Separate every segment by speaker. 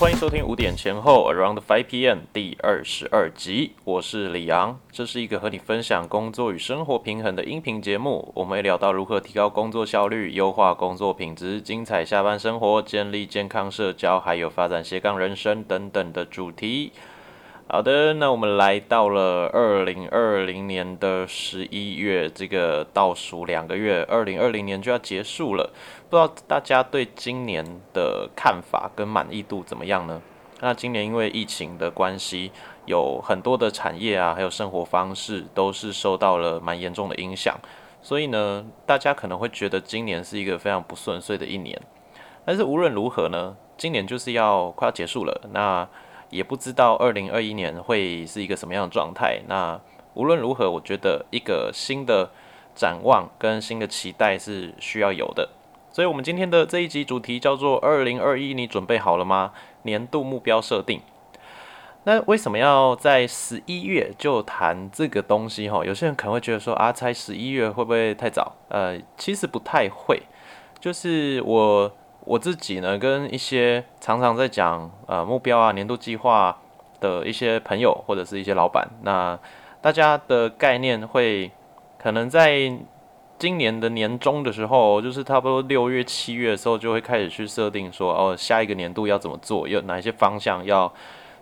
Speaker 1: 欢迎收听五点前后 Around Five PM 第二十二集，我是李昂，这是一个和你分享工作与生活平衡的音频节目。我们会聊到如何提高工作效率、优化工作品质、精彩下班生活、建立健康社交，还有发展斜杠人生等等的主题。好的，那我们来到了二零二零年的十一月，这个倒数两个月，二零二零年就要结束了。不知道大家对今年的看法跟满意度怎么样呢？那今年因为疫情的关系，有很多的产业啊，还有生活方式都是受到了蛮严重的影响，所以呢，大家可能会觉得今年是一个非常不顺遂的一年。但是无论如何呢，今年就是要快要结束了，那。也不知道二零二一年会是一个什么样的状态。那无论如何，我觉得一个新的展望跟新的期待是需要有的。所以，我们今天的这一集主题叫做“二零二一，你准备好了吗？年度目标设定”。那为什么要在十一月就谈这个东西？哈，有些人可能会觉得说啊，猜十一月会不会太早？呃，其实不太会。就是我。我自己呢，跟一些常常在讲呃目标啊、年度计划的一些朋友或者是一些老板，那大家的概念会可能在今年的年中的时候，就是差不多六月、七月的时候，就会开始去设定说，哦，下一个年度要怎么做，有哪一些方向要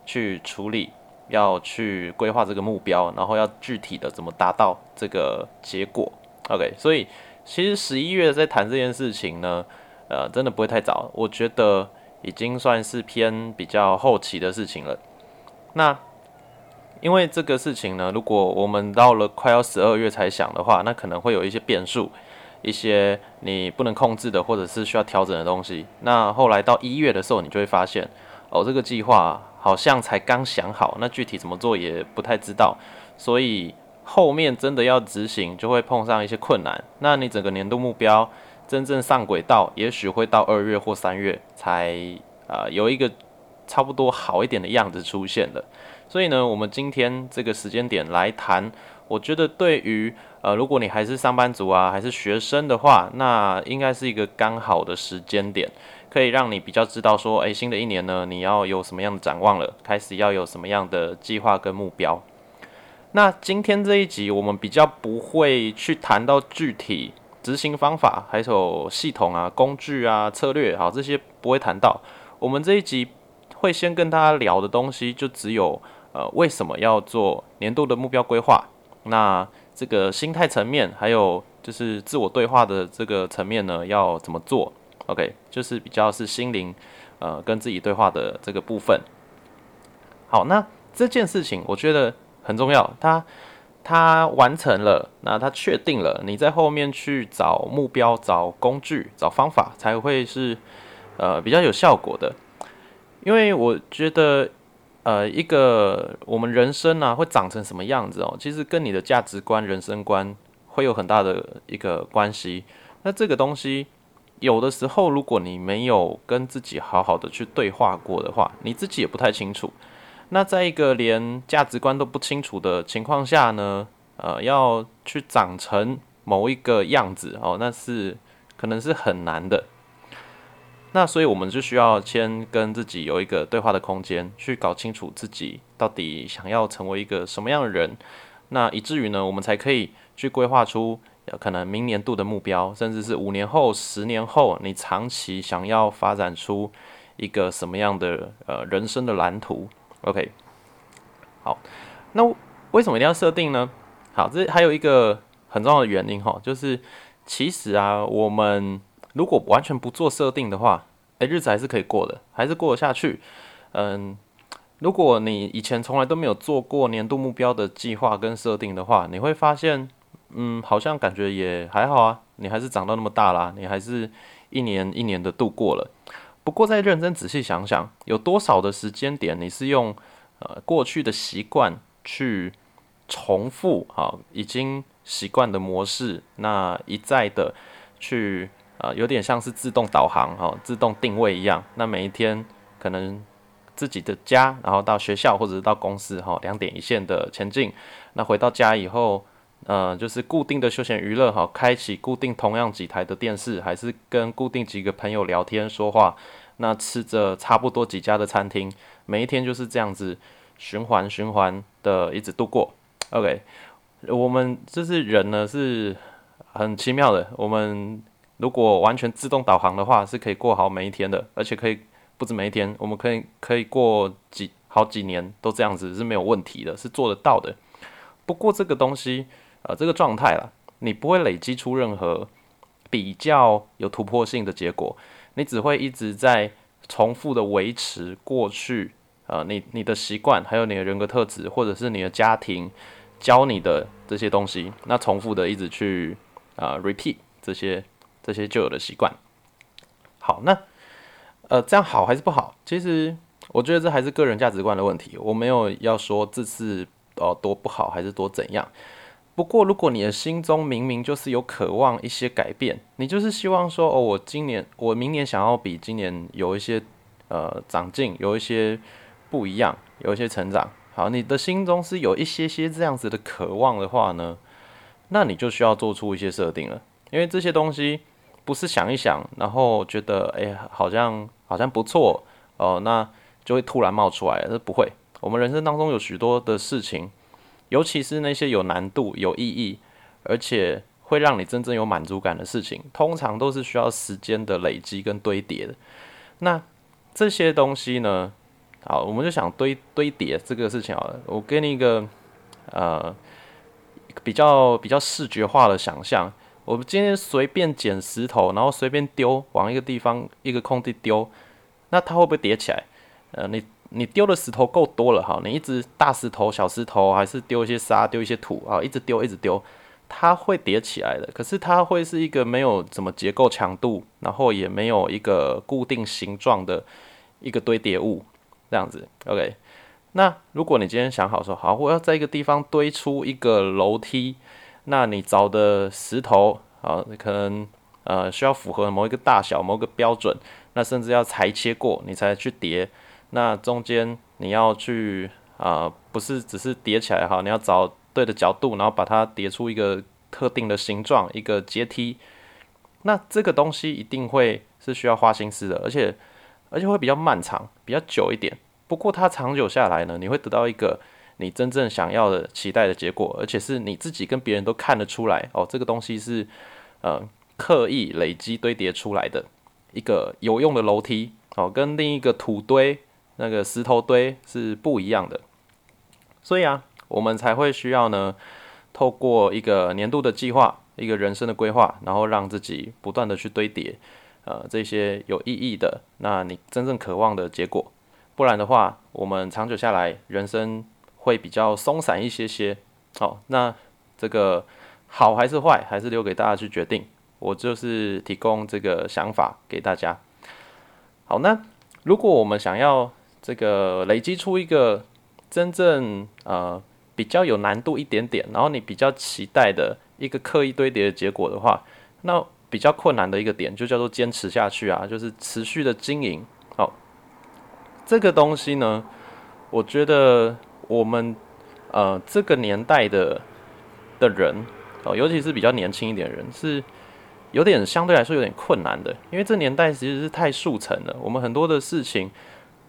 Speaker 1: 去处理，要去规划这个目标，然后要具体的怎么达到这个结果。OK，所以其实十一月在谈这件事情呢。呃，真的不会太早，我觉得已经算是偏比较后期的事情了。那因为这个事情呢，如果我们到了快要十二月才想的话，那可能会有一些变数，一些你不能控制的，或者是需要调整的东西。那后来到一月的时候，你就会发现，哦，这个计划好像才刚想好，那具体怎么做也不太知道，所以后面真的要执行，就会碰上一些困难。那你整个年度目标。真正上轨道，也许会到二月或三月才啊有一个差不多好一点的样子出现的。所以呢，我们今天这个时间点来谈，我觉得对于呃，如果你还是上班族啊，还是学生的话，那应该是一个刚好的时间点，可以让你比较知道说，诶，新的一年呢，你要有什么样的展望了，开始要有什么样的计划跟目标。那今天这一集，我们比较不会去谈到具体。执行方法，还有系统啊、工具啊、策略，好，这些不会谈到。我们这一集会先跟大家聊的东西，就只有呃，为什么要做年度的目标规划？那这个心态层面，还有就是自我对话的这个层面呢，要怎么做？OK，就是比较是心灵呃跟自己对话的这个部分。好，那这件事情我觉得很重要，它。他完成了，那他确定了，你在后面去找目标、找工具、找方法，才会是呃比较有效果的。因为我觉得，呃，一个我们人生啊会长成什么样子哦，其实跟你的价值观、人生观会有很大的一个关系。那这个东西，有的时候如果你没有跟自己好好的去对话过的话，你自己也不太清楚。那在一个连价值观都不清楚的情况下呢，呃，要去长成某一个样子哦，那是可能是很难的。那所以我们就需要先跟自己有一个对话的空间，去搞清楚自己到底想要成为一个什么样的人，那以至于呢，我们才可以去规划出可能明年度的目标，甚至是五年后、十年后，你长期想要发展出一个什么样的呃人生的蓝图。OK，好，那为什么一定要设定呢？好，这还有一个很重要的原因哈，就是其实啊，我们如果完全不做设定的话，诶，日子还是可以过的，还是过得下去。嗯，如果你以前从来都没有做过年度目标的计划跟设定的话，你会发现，嗯，好像感觉也还好啊，你还是长到那么大啦，你还是一年一年的度过了。不过，再认真仔细想想，有多少的时间点你是用呃过去的习惯去重复啊，已经习惯的模式，那一再的去啊，有点像是自动导航哈，自动定位一样。那每一天可能自己的家，然后到学校或者是到公司哈，两点一线的前进。那回到家以后，呃，就是固定的休闲娱乐哈，开启固定同样几台的电视，还是跟固定几个朋友聊天说话。那吃着差不多几家的餐厅，每一天就是这样子循环循环的一直度过。OK，我们这是人呢是很奇妙的，我们如果完全自动导航的话，是可以过好每一天的，而且可以不止每一天，我们可以可以过几好几年都这样子是没有问题的，是做得到的。不过这个东西，呃，这个状态啦，你不会累积出任何比较有突破性的结果。你只会一直在重复的维持过去，呃，你你的习惯，还有你的人格特质，或者是你的家庭教你的这些东西，那重复的一直去啊 repeat 这些这些旧有的习惯。好，那呃这样好还是不好？其实我觉得这还是个人价值观的问题。我没有要说这次哦多不好，还是多怎样。不过，如果你的心中明明就是有渴望一些改变，你就是希望说，哦，我今年、我明年想要比今年有一些呃长进，有一些不一样，有一些成长。好，你的心中是有一些些这样子的渴望的话呢，那你就需要做出一些设定了，因为这些东西不是想一想，然后觉得哎，好像好像不错哦，那就会突然冒出来，这不会。我们人生当中有许多的事情。尤其是那些有难度、有意义，而且会让你真正有满足感的事情，通常都是需要时间的累积跟堆叠的。那这些东西呢？好，我们就想堆堆叠这个事情好了。我给你一个呃比较比较视觉化的想象。我们今天随便捡石头，然后随便丢往一个地方一个空地丢，那它会不会叠起来？呃，你。你丢的石头够多了哈，你一直大石头、小石头，还是丢一些沙、丢一些土啊，一直丢、一直丢，它会叠起来的。可是它会是一个没有什么结构强度，然后也没有一个固定形状的一个堆叠物，这样子。OK，那如果你今天想好说，好，我要在一个地方堆出一个楼梯，那你找的石头啊，可能呃需要符合某一个大小、某一个标准，那甚至要裁切过，你才去叠。那中间你要去啊，不是只是叠起来哈，你要找对的角度，然后把它叠出一个特定的形状，一个阶梯。那这个东西一定会是需要花心思的，而且而且会比较漫长，比较久一点。不过它长久下来呢，你会得到一个你真正想要的、期待的结果，而且是你自己跟别人都看得出来哦，这个东西是呃刻意累积堆叠出来的一个有用的楼梯哦，跟另一个土堆。那个石头堆是不一样的，所以啊，我们才会需要呢，透过一个年度的计划，一个人生的规划，然后让自己不断的去堆叠，呃，这些有意义的，那你真正渴望的结果，不然的话，我们长久下来，人生会比较松散一些些。好，那这个好还是坏，还是留给大家去决定。我就是提供这个想法给大家。好，那如果我们想要这个累积出一个真正呃比较有难度一点点，然后你比较期待的一个刻意堆叠的结果的话，那比较困难的一个点就叫做坚持下去啊，就是持续的经营。好，这个东西呢，我觉得我们呃这个年代的的人哦，尤其是比较年轻一点的人，是有点相对来说有点困难的，因为这年代其实是太速成了，我们很多的事情。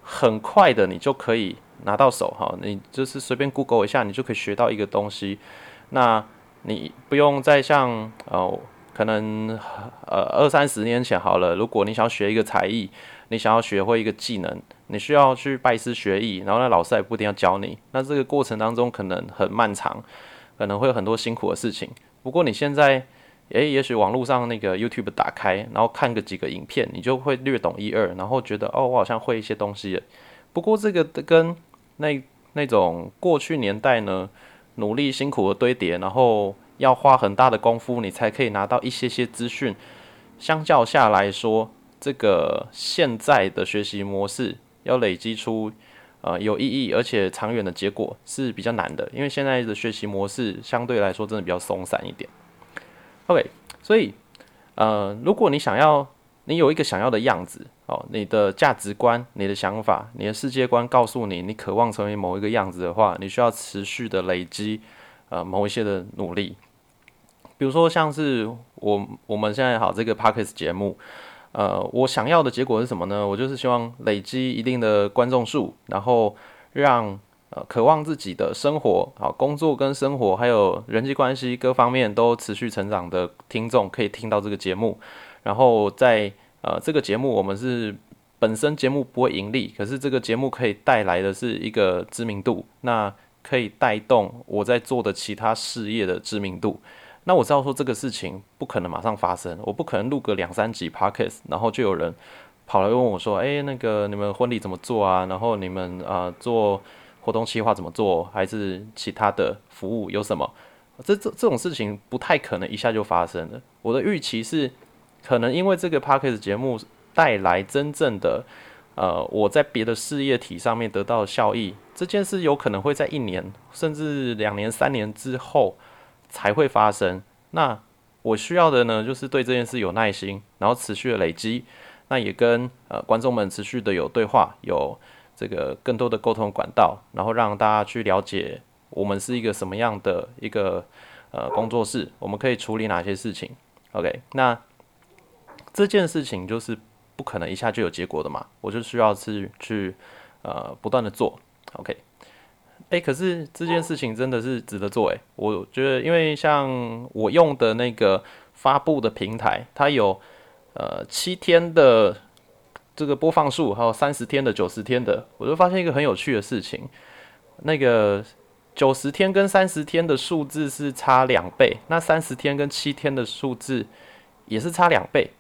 Speaker 1: 很快的，你就可以拿到手哈，你就是随便 Google 一下，你就可以学到一个东西。那你不用再像呃，可能呃二三十年前好了，如果你想要学一个才艺，你想要学会一个技能，你需要去拜师学艺，然后那老师也不一定要教你。那这个过程当中可能很漫长，可能会有很多辛苦的事情。不过你现在。诶，也许网络上那个 YouTube 打开，然后看个几个影片，你就会略懂一二，然后觉得哦，我好像会一些东西。不过这个跟那那种过去年代呢，努力辛苦的堆叠，然后要花很大的功夫，你才可以拿到一些些资讯。相较下来说，这个现在的学习模式要累积出呃有意义而且长远的结果是比较难的，因为现在的学习模式相对来说真的比较松散一点。OK，所以，呃，如果你想要，你有一个想要的样子，哦，你的价值观、你的想法、你的世界观告诉你，你渴望成为某一个样子的话，你需要持续的累积，呃，某一些的努力。比如说，像是我我们现在好这个 p a r k e s 节目，呃，我想要的结果是什么呢？我就是希望累积一定的观众数，然后让呃渴望自己的生活、好工作跟生活，还有人际关系各方面都持续成长的听众可以听到这个节目。然后在呃这个节目，我们是本身节目不会盈利，可是这个节目可以带来的是一个知名度，那可以带动我在做的其他事业的知名度。那我知道说这个事情不可能马上发生，我不可能录个两三集 podcast，然后就有人跑来问我说：“哎，那个你们婚礼怎么做啊？然后你们啊做活动计划怎么做？还是其他的服务有什么？”这这这种事情不太可能一下就发生了。我的预期是，可能因为这个 podcast 节目带来真正的呃我在别的事业体上面得到效益，这件事有可能会在一年甚至两年、三年之后。才会发生。那我需要的呢，就是对这件事有耐心，然后持续的累积。那也跟呃观众们持续的有对话，有这个更多的沟通管道，然后让大家去了解我们是一个什么样的一个呃工作室，我们可以处理哪些事情。OK，那这件事情就是不可能一下就有结果的嘛，我就需要去去呃不断的做。OK。哎，可是这件事情真的是值得做哎，我觉得，因为像我用的那个发布的平台，它有呃七天的这个播放数，还有三十天的、九十天的，我就发现一个很有趣的事情，那个九十天跟三十天的数字是差两倍，那三十天跟七天的数字也是差两倍，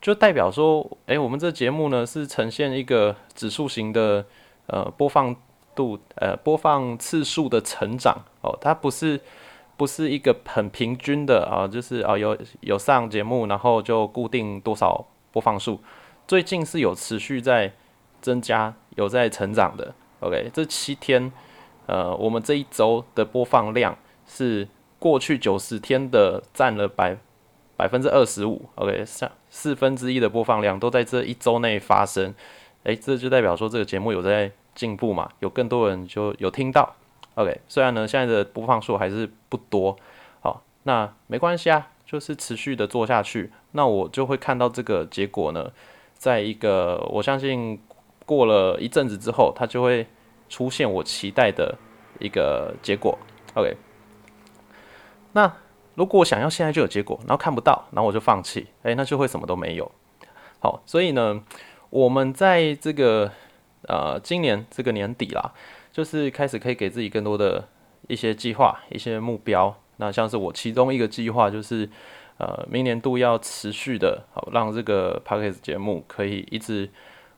Speaker 1: 就代表说，哎，我们这节目呢是呈现一个指数型的呃播放。度呃播放次数的成长哦，它不是不是一个很平均的啊，就是啊有有上节目，然后就固定多少播放数，最近是有持续在增加，有在成长的。OK，这七天呃，我们这一周的播放量是过去九十天的占了百百分之二十五。OK，像四分之一的播放量都在这一周内发生，诶，这就代表说这个节目有在。进步嘛，有更多人就有听到，OK。虽然呢，现在的播放数还是不多，好，那没关系啊，就是持续的做下去，那我就会看到这个结果呢，在一个我相信过了一阵子之后，它就会出现我期待的一个结果，OK。那如果我想要现在就有结果，然后看不到，然后我就放弃，诶，那就会什么都没有。好，所以呢，我们在这个。呃，今年这个年底啦，就是开始可以给自己更多的一些计划、一些目标。那像是我其中一个计划，就是呃，明年度要持续的，好让这个 p o d c a s t 节目可以一直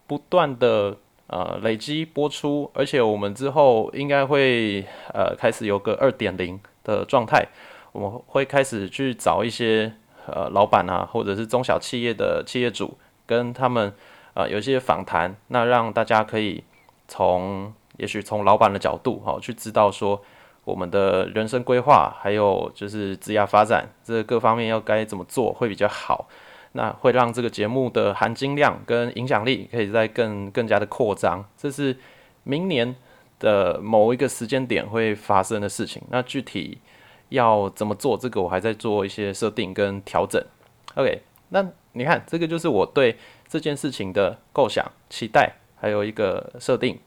Speaker 1: 不断的呃累积播出，而且我们之后应该会呃开始有个二点零的状态，我们会开始去找一些呃老板啊，或者是中小企业的企业主，跟他们。啊，有一些访谈，那让大家可以从，也许从老板的角度，哈，去知道说我们的人生规划，还有就是职业发展，这各方面要该怎么做会比较好。那会让这个节目的含金量跟影响力可以在更更加的扩张。这是明年的某一个时间点会发生的事情。那具体要怎么做，这个我还在做一些设定跟调整。OK，那你看，这个就是我对。这件事情的构想、期待，还有一个设定，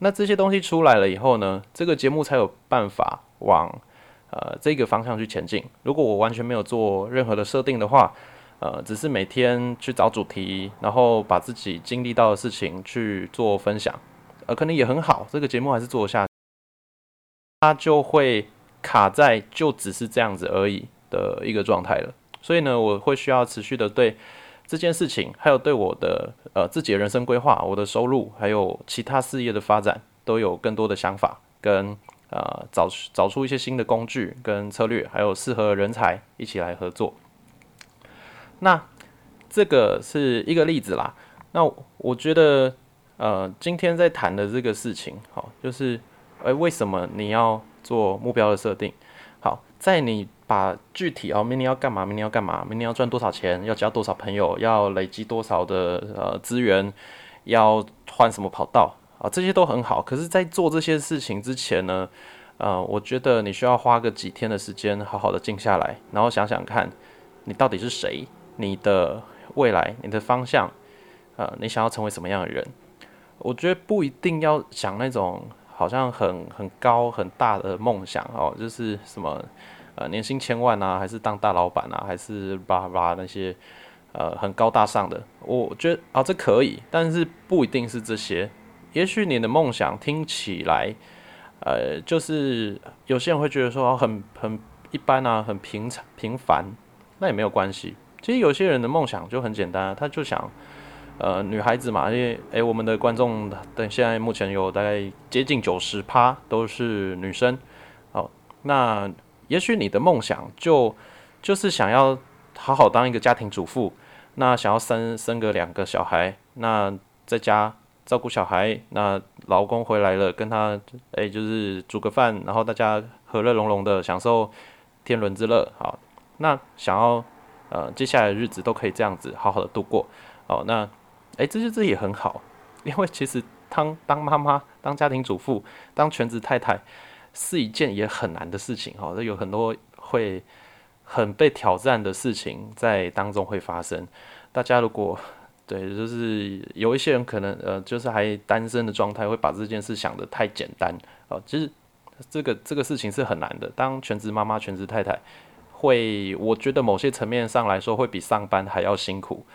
Speaker 1: 那这些东西出来了以后呢，这个节目才有办法往呃这个方向去前进。如果我完全没有做任何的设定的话，呃，只是每天去找主题，然后把自己经历到的事情去做分享，呃，可能也很好，这个节目还是做下，它就会卡在就只是这样子而已的一个状态了。所以呢，我会需要持续的对。这件事情，还有对我的呃自己的人生规划、我的收入，还有其他事业的发展，都有更多的想法，跟呃找找出一些新的工具跟策略，还有适合人才一起来合作。那这个是一个例子啦。那我觉得呃今天在谈的这个事情，好，就是诶为什么你要做目标的设定？好，在你。把具体哦，明年要干嘛？明年要干嘛？明年要赚多少钱？要交多少朋友？要累积多少的呃资源？要换什么跑道啊？这些都很好。可是，在做这些事情之前呢，呃，我觉得你需要花个几天的时间，好好的静下来，然后想想看，你到底是谁？你的未来你的方向，呃，你想要成为什么样的人？我觉得不一定要想那种好像很很高很大的梦想哦，就是什么呃年薪千万啊，还是当大老板啊，还是叭叭那些呃很高大上的。我觉得啊这可以，但是不一定是这些。也许你的梦想听起来，呃，就是有些人会觉得说很很一般啊，很平常平凡，那也没有关系。其实有些人的梦想就很简单，他就想。呃，女孩子嘛，因为诶，我们的观众等现在目前有大概接近九十趴都是女生，好，那也许你的梦想就就是想要好好当一个家庭主妇，那想要生生个两个小孩，那在家照顾小孩，那老公回来了跟他诶就是煮个饭，然后大家和乐融融的享受天伦之乐，好，那想要呃接下来的日子都可以这样子好好的度过，好，那。哎，这些这也很好，因为其实当当妈妈、当家庭主妇、当全职太太是一件也很难的事情哈。这有很多会很被挑战的事情在当中会发生。大家如果对，就是有一些人可能呃，就是还单身的状态，会把这件事想得太简单哦。其实这个这个事情是很难的。当全职妈妈、全职太太，会我觉得某些层面上来说，会比上班还要辛苦。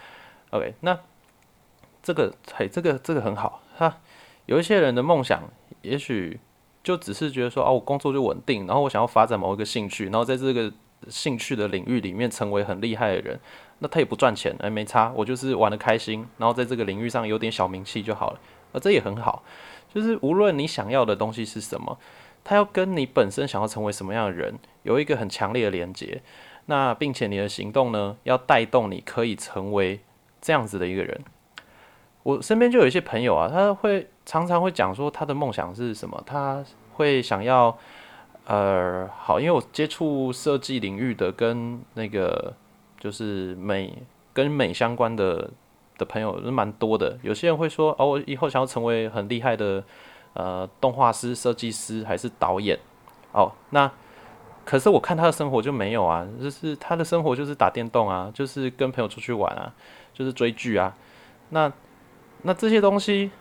Speaker 1: OK，那。这个嘿，这个这个很好。哈，有一些人的梦想，也许就只是觉得说，哦，我工作就稳定，然后我想要发展某一个兴趣，然后在这个兴趣的领域里面成为很厉害的人。那他也不赚钱，哎，没差，我就是玩的开心，然后在这个领域上有点小名气就好了。而这也很好，就是无论你想要的东西是什么，他要跟你本身想要成为什么样的人有一个很强烈的连接。那并且你的行动呢，要带动你可以成为这样子的一个人。我身边就有一些朋友啊，他会常常会讲说他的梦想是什么，他会想要，呃，好，因为我接触设计领域的跟那个就是美跟美相关的的朋友是蛮多的。有些人会说，哦，我以后想要成为很厉害的呃动画师、设计师还是导演，哦，那可是我看他的生活就没有啊，就是他的生活就是打电动啊，就是跟朋友出去玩啊，就是追剧啊，那。那这些东西，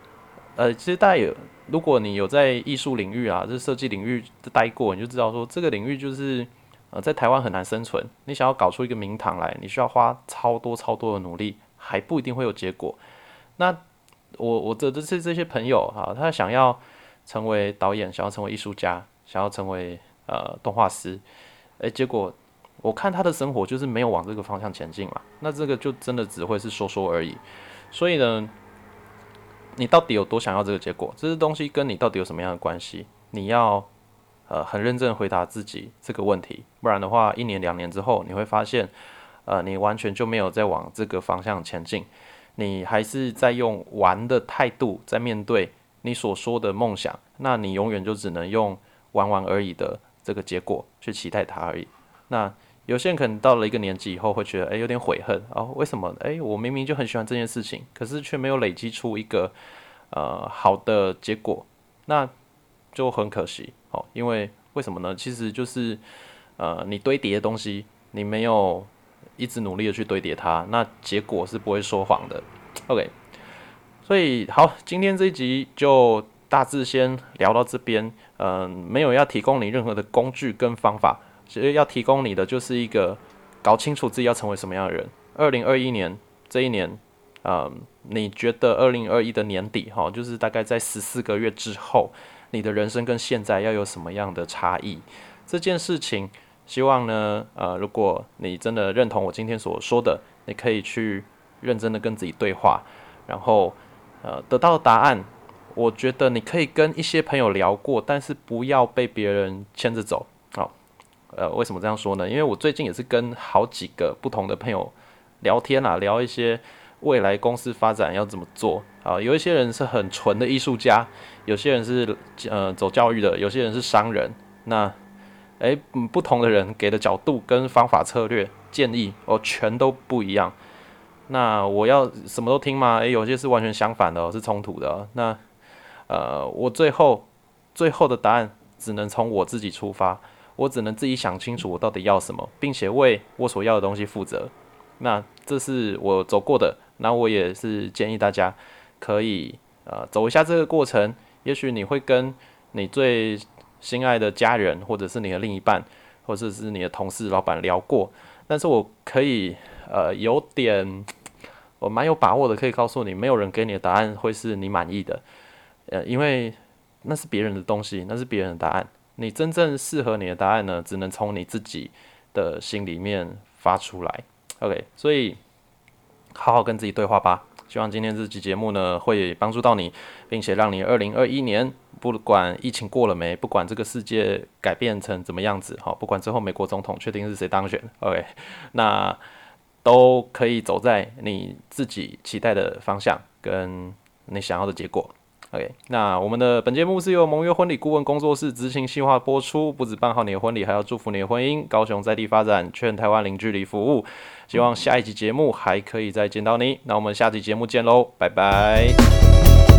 Speaker 1: 呃，其实大家有，如果你有在艺术领域啊，这设计领域待过，你就知道说这个领域就是，呃，在台湾很难生存。你想要搞出一个名堂来，你需要花超多超多的努力，还不一定会有结果。那我我的这些这些朋友哈，他想要成为导演，想要成为艺术家，想要成为呃动画师，诶，结果我看他的生活就是没有往这个方向前进嘛。那这个就真的只会是说说而已。所以呢。你到底有多想要这个结果？这些东西跟你到底有什么样的关系？你要呃很认真回答自己这个问题，不然的话，一年两年之后，你会发现，呃，你完全就没有在往这个方向前进，你还是在用玩的态度在面对你所说的梦想，那你永远就只能用玩玩而已的这个结果去期待它而已。那有些人可能到了一个年纪以后，会觉得，诶有点悔恨哦，为什么？诶，我明明就很喜欢这件事情，可是却没有累积出一个呃好的结果，那就很可惜哦。因为为什么呢？其实就是呃，你堆叠的东西，你没有一直努力的去堆叠它，那结果是不会说谎的。OK，所以好，今天这一集就大致先聊到这边，嗯，没有要提供你任何的工具跟方法。其实要提供你的就是一个搞清楚自己要成为什么样的人。二零二一年这一年，嗯，你觉得二零二一的年底哈，就是大概在十四个月之后，你的人生跟现在要有什么样的差异？这件事情，希望呢，呃，如果你真的认同我今天所说的，你可以去认真的跟自己对话，然后呃，得到答案。我觉得你可以跟一些朋友聊过，但是不要被别人牵着走。呃，为什么这样说呢？因为我最近也是跟好几个不同的朋友聊天啊，聊一些未来公司发展要怎么做啊。有一些人是很纯的艺术家，有些人是呃走教育的，有些人是商人。那诶，不同的人给的角度跟方法策略建议哦，全都不一样。那我要什么都听吗？诶，有些是完全相反的，是冲突的。那呃，我最后最后的答案只能从我自己出发。我只能自己想清楚我到底要什么，并且为我所要的东西负责。那这是我走过的，那我也是建议大家可以呃走一下这个过程，也许你会跟你最心爱的家人，或者是你的另一半，或者是你的同事、老板聊过，但是我可以呃有点我蛮有把握的，可以告诉你，没有人给你的答案会是你满意的，呃，因为那是别人的东西，那是别人的答案，你真正适合你的答案呢，只能从你自己的心里面发出来。OK，所以好好跟自己对话吧。希望今天这期节目呢，会帮助到你，并且让你二零二一年，不管疫情过了没，不管这个世界改变成怎么样子，好，不管最后美国总统确定是谁当选，OK，那都可以走在你自己期待的方向，跟你想要的结果。OK，那我们的本节目是由盟约婚礼顾问工作室执行细化播出，不止办好你的婚礼，还要祝福你的婚姻。高雄在地发展，全台湾零距离服务。希望下一集节目还可以再见到你。那我们下集节目见喽，拜拜。